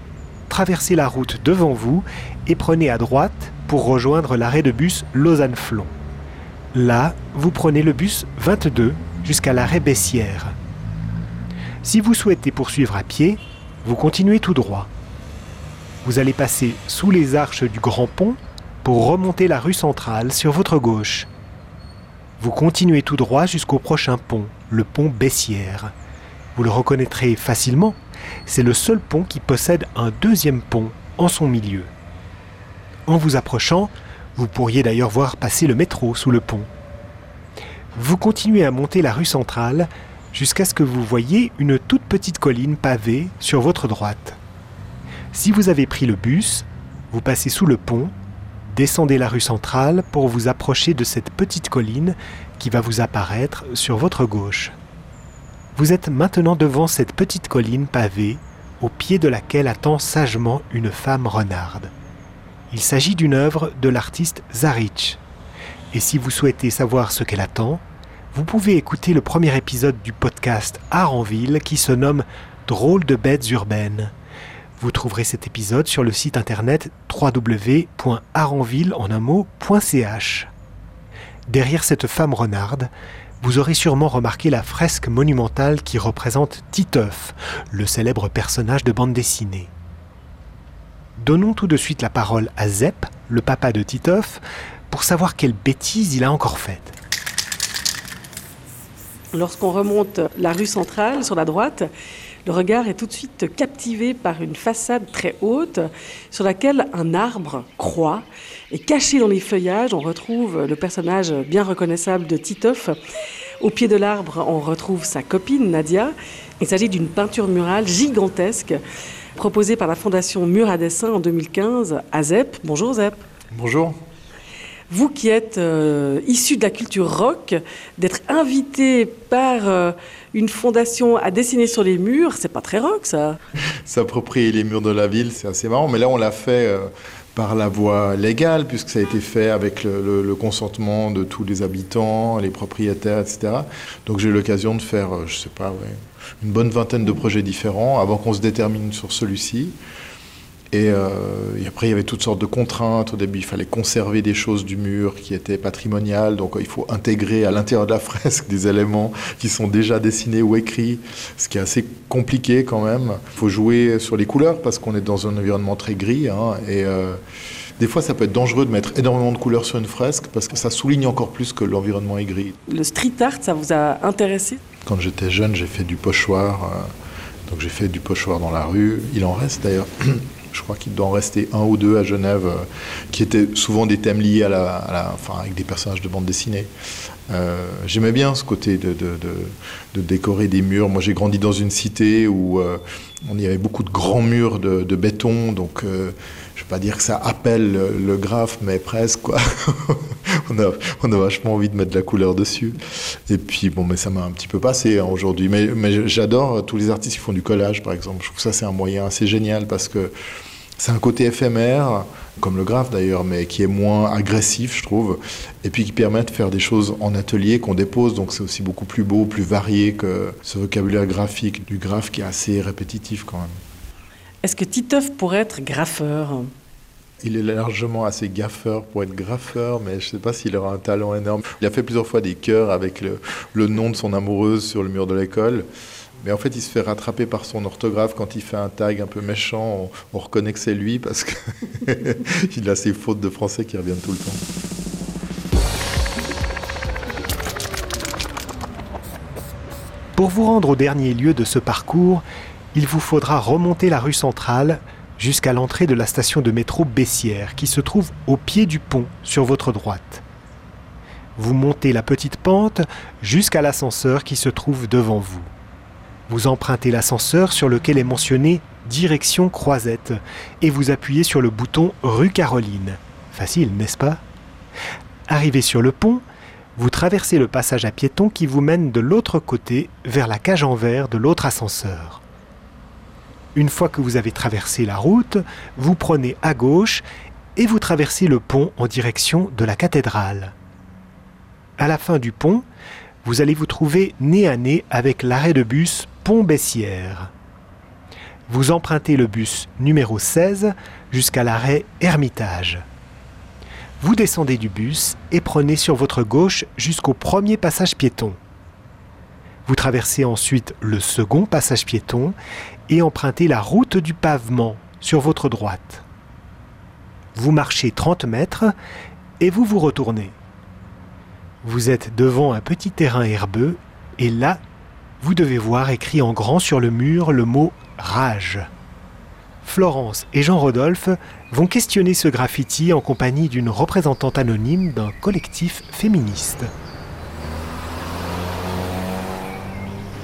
traversez la route devant vous et prenez à droite pour rejoindre l'arrêt de bus Lausanne-Flon. Là, vous prenez le bus 22 jusqu'à l'arrêt Bessières. Si vous souhaitez poursuivre à pied, vous continuez tout droit. Vous allez passer sous les arches du Grand Pont pour remonter la rue centrale sur votre gauche. Vous continuez tout droit jusqu'au prochain pont, le pont Bessières. Vous le reconnaîtrez facilement, c'est le seul pont qui possède un deuxième pont en son milieu. En vous approchant, vous pourriez d'ailleurs voir passer le métro sous le pont. Vous continuez à monter la rue centrale jusqu'à ce que vous voyiez une toute petite colline pavée sur votre droite. Si vous avez pris le bus, vous passez sous le pont, descendez la rue centrale pour vous approcher de cette petite colline qui va vous apparaître sur votre gauche. Vous êtes maintenant devant cette petite colline pavée au pied de laquelle attend sagement une femme renarde. Il s'agit d'une œuvre de l'artiste Zarich. Et si vous souhaitez savoir ce qu'elle attend, vous pouvez écouter le premier épisode du podcast Art en ville qui se nomme Drôle de bêtes urbaines. Vous trouverez cet épisode sur le site internet www.arenville.ch. Derrière cette femme renarde, vous aurez sûrement remarqué la fresque monumentale qui représente Titeuf, le célèbre personnage de bande dessinée. Donnons tout de suite la parole à Zep, le papa de Titoff, pour savoir quelle bêtise il a encore faite. Lorsqu'on remonte la rue centrale sur la droite, le regard est tout de suite captivé par une façade très haute sur laquelle un arbre croît Et caché dans les feuillages, on retrouve le personnage bien reconnaissable de Titoff. Au pied de l'arbre, on retrouve sa copine Nadia. Il s'agit d'une peinture murale gigantesque proposée par la fondation Mur à dessin en 2015 à ZEP. Bonjour ZEP. Bonjour. Vous qui êtes euh, issu de la culture rock, d'être invité par euh, une fondation à dessiner sur les murs, c'est pas très rock ça S'approprier les murs de la ville, c'est assez marrant, mais là on l'a fait euh, par la voie légale, puisque ça a été fait avec le, le- le consentement de tous les habitants, les propriétaires, etc. Donc j'ai eu l'occasion de faire, euh, je sais pas, ouais, une bonne vingtaine de projets différents avant qu'on se détermine sur celui-ci. Et, euh, et après, il y avait toutes sortes de contraintes. Au début, il fallait conserver des choses du mur qui étaient patrimoniales. Donc, il faut intégrer à l'intérieur de la fresque des éléments qui sont déjà dessinés ou écrits, ce qui est assez compliqué quand même. Il faut jouer sur les couleurs parce qu'on est dans un environnement très gris. hein, et euh, des fois, ça peut être dangereux de mettre énormément de couleurs sur une fresque parce que ça souligne encore plus que l'environnement est gris. Le street art, ça vous a intéressé? Quand j'étais jeune, j'ai fait du pochoir. euh, donc j'ai fait du pochoir dans la rue. Il en reste d'ailleurs. Je crois qu'il doit en rester un ou deux à Genève, euh, qui étaient souvent des thèmes liés à la, avec des personnages de bande dessinée. Euh, J'aimais bien ce côté de, décorer des murs. Moi, j'ai grandi dans une cité où euh, on y avait beaucoup de grands murs de, béton, donc je ne vais pas dire que ça appelle le, le graphe, mais presque quoi. on, a, vachement envie de mettre de la couleur dessus. Et puis bon, mais ça m'a un petit peu passé hein, aujourd'hui. Mais, mais j'adore tous les artistes qui font du collage, par exemple. Je trouve que ça c'est un moyen assez génial parce que c'est un côté éphémère, comme le graphe d'ailleurs, mais qui est moins agressif, je trouve, et puis qui permet de faire des choses en atelier qu'on dépose, donc c'est aussi beaucoup plus beau, plus varié que ce vocabulaire graphique du graphe qui est assez répétitif quand même. Est-ce que Titeuf pourrait être graffeur? Il est largement assez gaffeur pour être graffeur, mais je ne sais pas s'il aura un talent énorme. Il a fait plusieurs fois des cœurs avec le, le nom de son amoureuse sur le mur de l'école. Mais en fait, il se fait rattraper par son orthographe quand il fait un tag un peu méchant. On, on reconnaît que c'est lui parce qu'il a ses fautes de français qui reviennent tout le temps. Pour vous rendre au dernier lieu de ce parcours, il vous faudra remonter la rue centrale jusqu'à l'entrée de la station de métro Bessières qui se trouve au pied du pont sur votre droite. Vous montez la petite pente jusqu'à l'ascenseur qui se trouve devant vous. Vous empruntez l'ascenseur sur lequel est mentionné direction Croisette et vous appuyez sur le bouton rue Caroline. Facile, n'est-ce pas? Arrivé sur le pont, vous traversez le passage à piétons qui vous mène de l'autre côté vers la cage en verre de l'autre ascenseur. Une fois que vous avez traversé la route, vous prenez à gauche et vous traversez le pont en direction de la cathédrale. À la fin du pont, vous allez vous trouver nez à nez avec l'arrêt de bus Pont Bessières. Vous empruntez le bus numéro 16 jusqu'à l'arrêt Ermitage. Vous descendez du bus et prenez sur votre gauche jusqu'au premier passage piéton. Vous traversez ensuite le second passage piéton et empruntez la route du pavement sur votre droite. Vous marchez 30 mètres et vous vous retournez. Vous êtes devant un petit terrain herbeux et là, vous devez voir écrit en grand sur le mur le mot rage. Florence et Jean-Rodolphe vont questionner ce graffiti en compagnie d'une représentante anonyme d'un collectif féministe.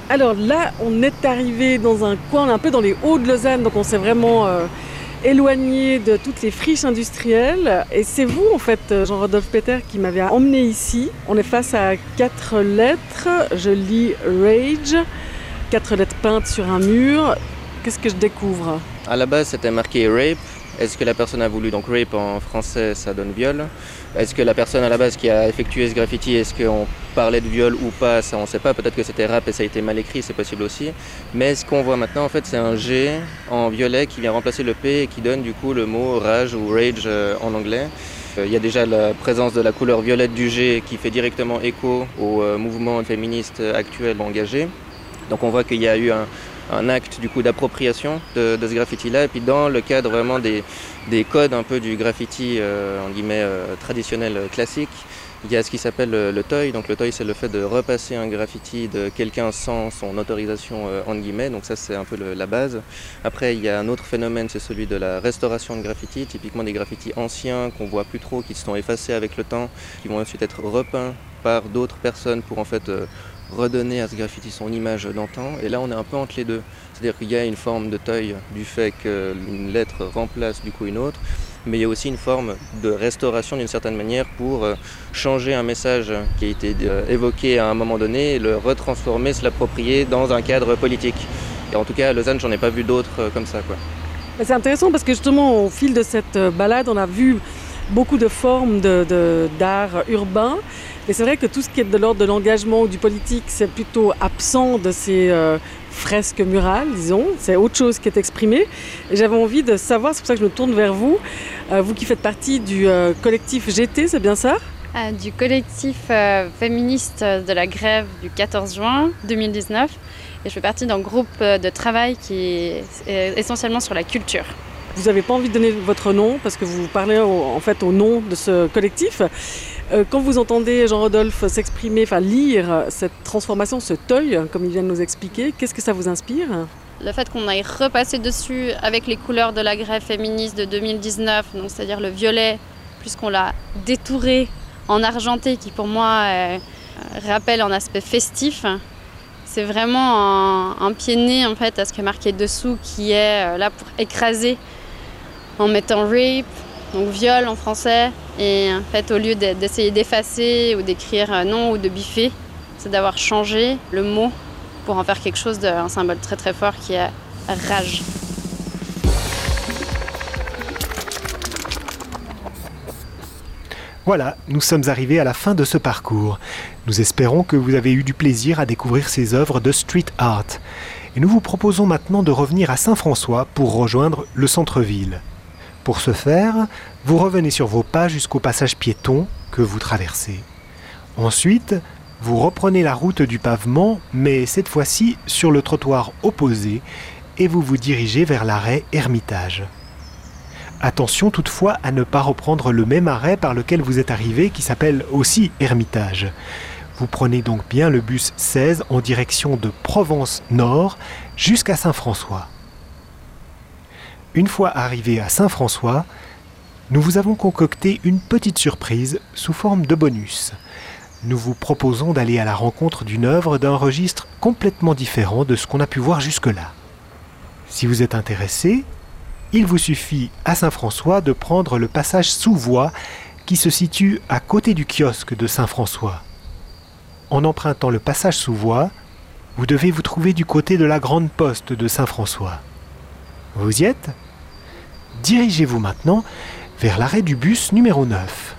Alors là, on est arrivé dans un coin, un peu dans les Hauts de Lausanne, donc on s'est vraiment euh, éloigné de toutes les friches industrielles. Et c'est vous, en fait, Jean-Rodolphe Peter, qui m'avez emmené ici. On est face à quatre lettres. Je lis Rage, quatre lettres peintes sur un mur. Qu'est-ce que je découvre? À la base, c'était marqué rape. Est-ce que la personne a voulu, donc rape en français, ça donne viol. Est-ce que la personne à la base qui a effectué ce graffiti, est-ce qu'on parlait de viol ou pas Ça, on sait pas. Peut-être que c'était rap et ça a été mal écrit, c'est possible aussi. Mais ce qu'on voit maintenant, en fait, c'est un G en violet qui vient remplacer le P et qui donne du coup le mot rage ou rage euh, en anglais. Euh, Il y a déjà la présence de la couleur violette du G qui fait directement écho au euh, mouvement féministe actuel engagé. Donc on voit qu'il y a eu un, un acte du coup d'appropriation de, de ce graffiti-là. Et puis dans le cadre vraiment des, des codes un peu du graffiti euh, en guillemets euh, traditionnel euh, classique, Il y a ce qui s'appelle le, toy. Donc le toy, c'est le fait de repasser un graffiti de quelqu'un sans son autorisation euh, entre guillemets. Donc ça, c'est un peu la base. Après, il y a un autre phénomène, c'est celui de la restauration de graffiti. Typiquement des graffitis anciens qu'on voit plus trop, qui se sont effacés avec le temps, qui vont ensuite être repeints par d'autres personnes pour en fait euh, redonner à ce graffiti son image d'antan. Et là, on est un peu entre les deux. C'est-à-dire qu'il y a une forme de toy du fait qu'une lettre remplace du coup une autre, mais il y a aussi une forme de restauration d'une certaine manière pour euh, changer un message qui a été euh, évoqué à un moment donné et le retransformer, se l'approprier dans un cadre politique. Et en tout cas, à Lausanne, j'en ai pas vu d'autres euh, comme ça. C'est intéressant parce que justement, au fil de cette balade, on a vu beaucoup de formes d'art urbain. Et c'est vrai que tout ce qui est de l'ordre de l'engagement ou du politique, c'est plutôt absent de ces fresque murale, disons. C'est autre chose qui est exprimé. Et j'avais envie de savoir, c'est pour ça que je me tourne vers vous, euh, vous qui faites partie du euh, collectif GT, c'est bien ça? Euh, Du collectif féministe de la grève du 14 juin 2019. Et je fais partie d'un groupe de travail qui est essentiellement sur la culture. Vous n'avez pas envie de donner votre nom parce que vous parlez en fait au nom de ce collectif? Euh, quand vous entendez Jean-Rodolphe s'exprimer, enfin lire cette transformation, ce teuil, comme il vient de nous expliquer, qu'est-ce que ça vous inspire le fait qu'on aille repasser dessus avec les couleurs de la grève féministe de 2019, donc c'est-à-dire le violet, puisqu'on l'a détouré en argenté, qui pour moi euh, rappelle un aspect festif, c'est vraiment un, pied de nez en fait à ce qui est marqué dessous, qui est euh, là pour écraser en mettant rape, donc viol en français. Et en fait, au lieu d'essayer d'effacer ou d'écrire non ou de biffer, c'est d'avoir changé le mot pour en faire quelque chose d'un symbole très très fort qui est rage. Voilà, nous sommes arrivés à la fin de ce parcours. Nous espérons que vous avez eu du plaisir à découvrir ces œuvres de street art. Et nous vous proposons maintenant de revenir à Saint-François pour rejoindre le centre-ville. Pour ce faire, vous revenez sur vos pas jusqu'au passage piéton que vous traversez. Ensuite, vous reprenez la route du pavement, mais cette fois-ci sur le trottoir opposé, et vous vous dirigez vers l'arrêt Ermitage. Attention toutefois à ne pas reprendre le même arrêt par lequel vous êtes arrivé qui s'appelle aussi Ermitage. Vous prenez donc bien le bus 16 en direction de Provence Nord jusqu'à Saint-François. Une fois arrivé à Saint-François, nous vous avons concocté une petite surprise sous forme de bonus. Nous vous proposons d'aller à la rencontre d'une œuvre d'un registre complètement différent de ce qu'on a pu voir jusque-là. Si vous êtes intéressé, il vous suffit à Saint-François de prendre le passage sous voie qui se situe à côté du kiosque de Saint-François. En empruntant le passage sous voie, vous devez vous trouver du côté de la grande poste de Saint-François. Vous y êtes? Dirigez-vous maintenant vers l'arrêt du bus numéro 9.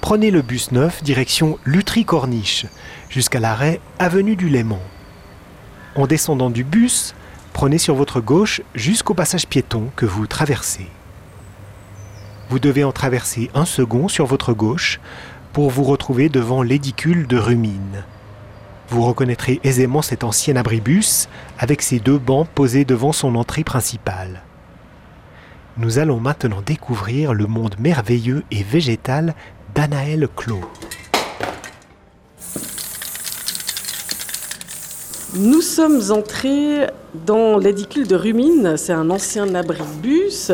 Prenez le bus 9 direction Lutry-Corniche jusqu'à l'arrêt Avenue du Léman. En descendant du bus, prenez sur votre gauche jusqu'au passage piéton que vous traversez. Vous devez en traverser un second sur votre gauche pour vous retrouver devant l'édicule de Rumine. Vous reconnaîtrez aisément cet ancien abribus avec ses deux bancs posés devant son entrée principale nous allons maintenant découvrir le monde merveilleux et végétal d'Anaël Clos. Nous sommes entrés dans l'édicule de Rumine. C'est un ancien abri de bus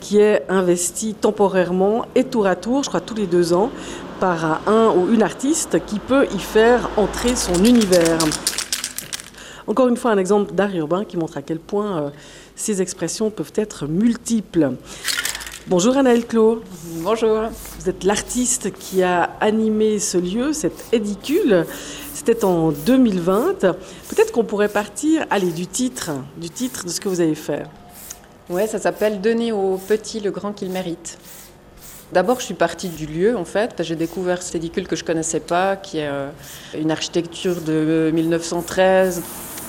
qui est investi temporairement et tour à tour, je crois tous les deux ans, par un ou une artiste qui peut y faire entrer son univers. Encore une fois, un exemple d'art urbain qui montre à quel point euh, ces expressions peuvent être multiples. Bonjour Anaël Clos. Bonjour. Vous êtes l'artiste qui a animé ce lieu, cet édicule. C'était en 2020. Peut-être qu'on pourrait partir, allez, du titre, du titre de ce que vous avez fait. Ouais, ça s'appelle Donner aux petits le grand qu'ils méritent. D'abord, je suis partie du lieu, en fait. J'ai découvert cet édicule que je connaissais pas, qui est euh, une architecture de 1913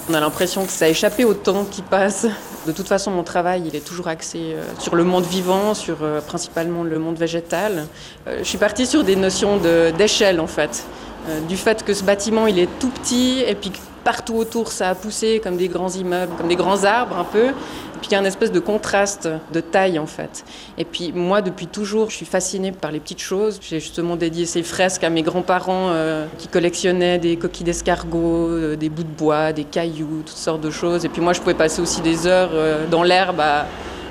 on a l'impression que ça a échappé au temps qui passe. De toute façon, mon travail, il est toujours axé euh, sur le monde vivant, sur euh, principalement le monde végétal. Euh, je suis partie sur des notions d'échelle, en fait. Du fait que ce bâtiment, il est tout petit, et puis partout autour ça a poussé comme des grands immeubles, comme des grands arbres un peu. Et puis il y a une espèce de contraste de taille en fait. Et puis moi depuis toujours je suis fascinée par les petites choses. J'ai justement dédié ces fresques à mes grands-parents euh, qui collectionnaient des coquilles d'escargots, euh, des bouts de bois, des cailloux, toutes sortes de choses. Et puis moi je pouvais passer aussi des heures euh, dans l'herbe à,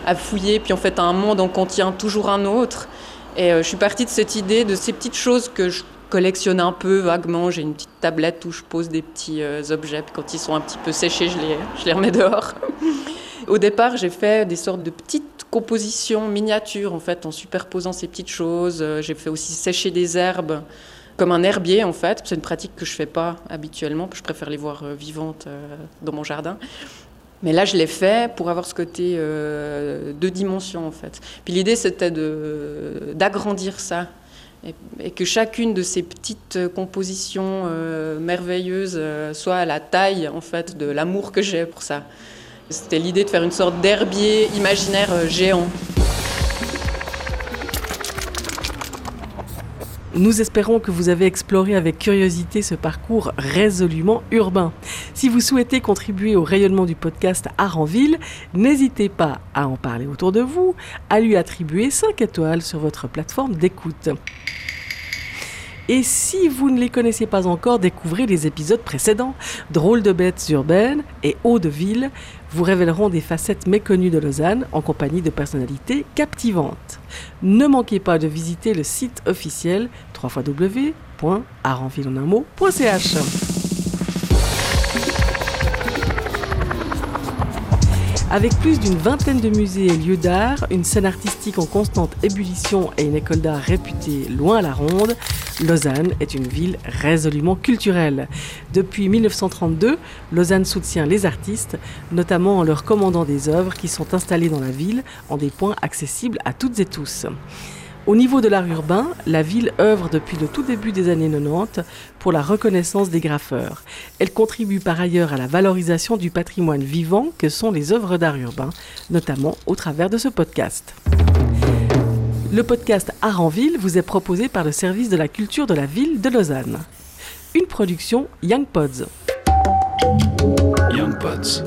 à, fouiller. Puis en fait un monde en contient toujours un autre. Et je suis partie de cette idée de ces petites choses que je collectionne un peu vaguement. J'ai une petite tablette où je pose des petits euh, objets. quand ils sont un petit peu séchés, je les, je les remets dehors. Au départ, j'ai fait des sortes de petites compositions miniatures en fait, en superposant ces petites choses. Euh, j'ai fait aussi sécher des herbes comme un herbier en fait. C'est une pratique que je fais pas habituellement. Je préfère les voir euh, vivantes dans mon jardin. Mais là, je l'ai fait pour avoir ce côté euh, deux dimensions, en fait. Puis l'idée, c'était d'agrandir ça et, que chacune de ces petites compositions euh, merveilleuses euh, soit à la taille en fait de l'amour que j'ai pour ça. C'était l'idée de faire une sorte d'herbier imaginaire euh, géant. Nous espérons que vous avez exploré avec curiosité ce parcours résolument urbain. Si vous souhaitez contribuer au rayonnement du podcast Art en Ville, n'hésitez pas à en parler autour de vous, à lui attribuer 5 étoiles sur votre plateforme d'écoute. Et si vous ne les connaissez pas encore, découvrez les épisodes précédents. Drôles de bêtes urbaines et hauts de ville vous révéleront des facettes méconnues de Lausanne en compagnie de personnalités captivantes. Ne manquez pas de visiter le site officiel Avec plus d'une vingtaine de musées et lieux d'art, une scène artistique en constante ébullition et une école d'art réputée loin à la ronde, Lausanne est une ville résolument culturelle. Depuis 1932, Lausanne soutient les artistes, notamment en leur commandant des œuvres qui sont installées dans la ville en des points accessibles à toutes et tous. Au niveau de l'art urbain, la ville œuvre depuis le tout début des années 90 pour la reconnaissance des graffeurs. Elle contribue par ailleurs à la valorisation du patrimoine vivant que sont les œuvres d'art urbain, notamment au travers de ce podcast. Le podcast Art en Ville vous est proposé par le service de la culture de la ville de Lausanne. Une production Young Pods. Young Pods.